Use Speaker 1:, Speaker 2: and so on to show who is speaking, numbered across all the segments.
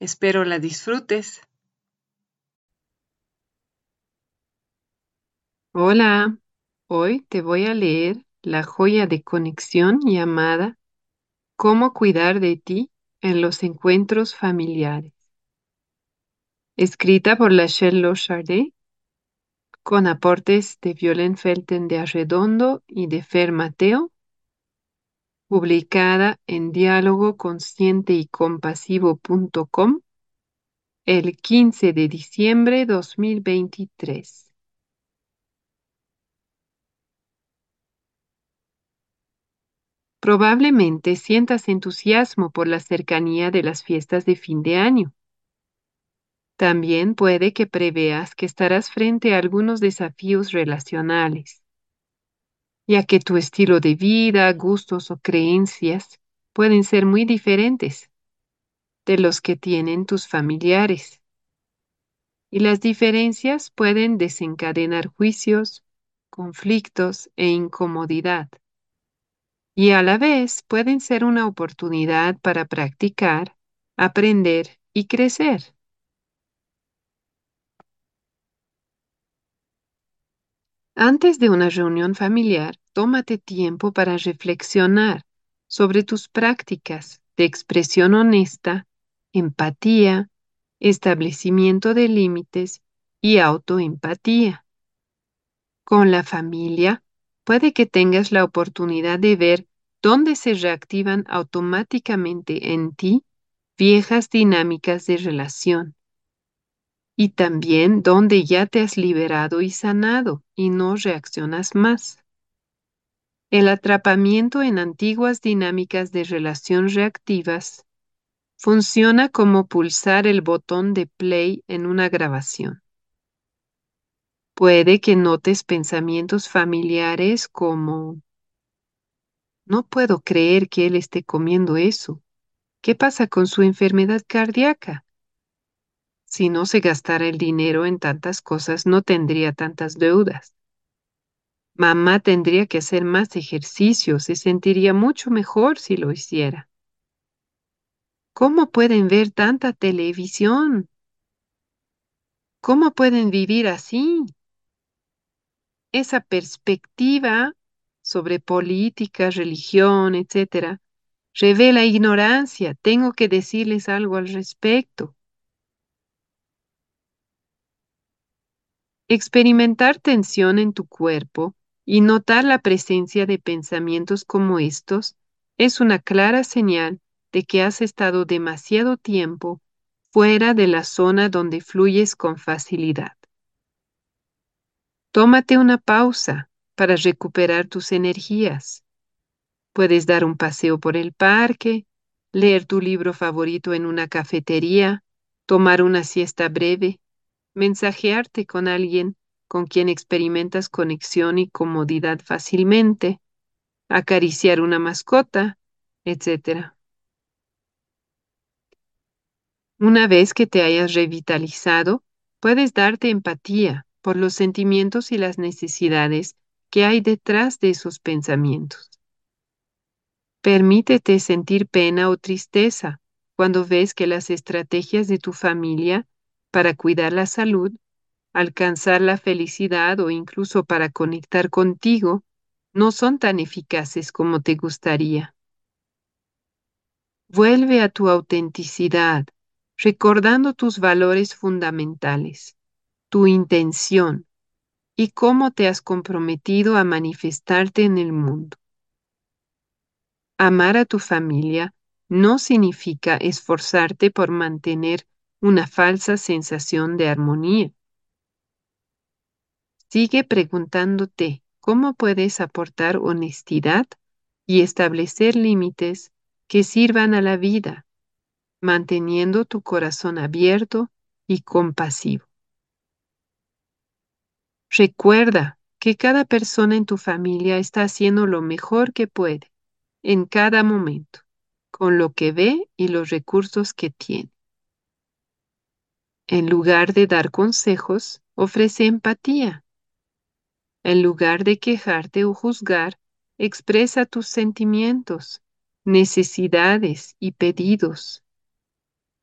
Speaker 1: Espero la disfrutes. Hola, hoy te voy a leer la joya de conexión llamada Cómo cuidar de ti en los encuentros familiares. Escrita por Lachelle Lochardet, con aportes de Violen Felten de Arredondo y de Fer Mateo, publicada en diálogo consciente y compasivo.com el 15 de diciembre 2023. Probablemente sientas entusiasmo por la cercanía de las fiestas de fin de año. También puede que preveas que estarás frente a algunos desafíos relacionales ya que tu estilo de vida, gustos o creencias pueden ser muy diferentes de los que tienen tus familiares. Y las diferencias pueden desencadenar juicios, conflictos e incomodidad. Y a la vez pueden ser una oportunidad para practicar, aprender y crecer. Antes de una reunión familiar, tómate tiempo para reflexionar sobre tus prácticas de expresión honesta, empatía, establecimiento de límites y autoempatía. Con la familia, puede que tengas la oportunidad de ver dónde se reactivan automáticamente en ti viejas dinámicas de relación y también donde ya te has liberado y sanado y no reaccionas más. El atrapamiento en antiguas dinámicas de relación reactivas funciona como pulsar el botón de play en una grabación. Puede que notes pensamientos familiares como, no puedo creer que él esté comiendo eso. ¿Qué pasa con su enfermedad cardíaca? Si no se gastara el dinero en tantas cosas, no tendría tantas deudas. Mamá tendría que hacer más ejercicio, se sentiría mucho mejor si lo hiciera. ¿Cómo pueden ver tanta televisión? ¿Cómo pueden vivir así? Esa perspectiva sobre política, religión, etcétera, revela ignorancia. Tengo que decirles algo al respecto. Experimentar tensión en tu cuerpo y notar la presencia de pensamientos como estos es una clara señal de que has estado demasiado tiempo fuera de la zona donde fluyes con facilidad. Tómate una pausa para recuperar tus energías. Puedes dar un paseo por el parque, leer tu libro favorito en una cafetería, tomar una siesta breve mensajearte con alguien con quien experimentas conexión y comodidad fácilmente, acariciar una mascota, etc. Una vez que te hayas revitalizado, puedes darte empatía por los sentimientos y las necesidades que hay detrás de esos pensamientos. Permítete sentir pena o tristeza cuando ves que las estrategias de tu familia para cuidar la salud, alcanzar la felicidad o incluso para conectar contigo, no son tan eficaces como te gustaría. Vuelve a tu autenticidad, recordando tus valores fundamentales, tu intención y cómo te has comprometido a manifestarte en el mundo. Amar a tu familia no significa esforzarte por mantener una falsa sensación de armonía. Sigue preguntándote cómo puedes aportar honestidad y establecer límites que sirvan a la vida, manteniendo tu corazón abierto y compasivo. Recuerda que cada persona en tu familia está haciendo lo mejor que puede en cada momento, con lo que ve y los recursos que tiene. En lugar de dar consejos, ofrece empatía. En lugar de quejarte o juzgar, expresa tus sentimientos, necesidades y pedidos.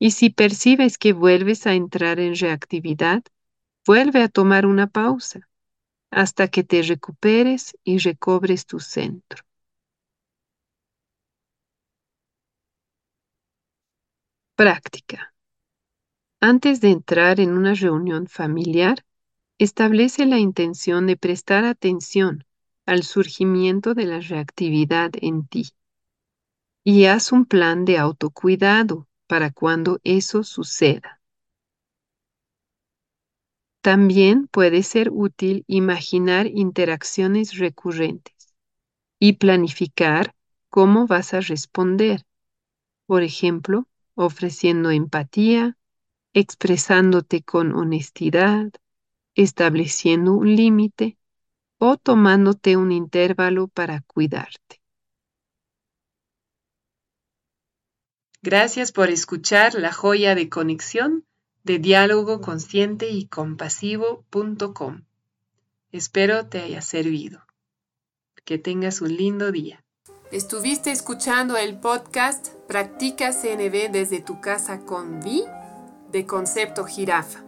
Speaker 1: Y si percibes que vuelves a entrar en reactividad, vuelve a tomar una pausa hasta que te recuperes y recobres tu centro. Práctica. Antes de entrar en una reunión familiar, establece la intención de prestar atención al surgimiento de la reactividad en ti y haz un plan de autocuidado para cuando eso suceda. También puede ser útil imaginar interacciones recurrentes y planificar cómo vas a responder. Por ejemplo, ofreciendo empatía, expresándote con honestidad, estableciendo un límite o tomándote un intervalo para cuidarte.
Speaker 2: Gracias por escuchar la joya de conexión de diálogo consciente y compasivo.com. Espero te haya servido. Que tengas un lindo día. Estuviste escuchando el podcast Practica CNB desde tu casa con Vi de Concepto Jirafa.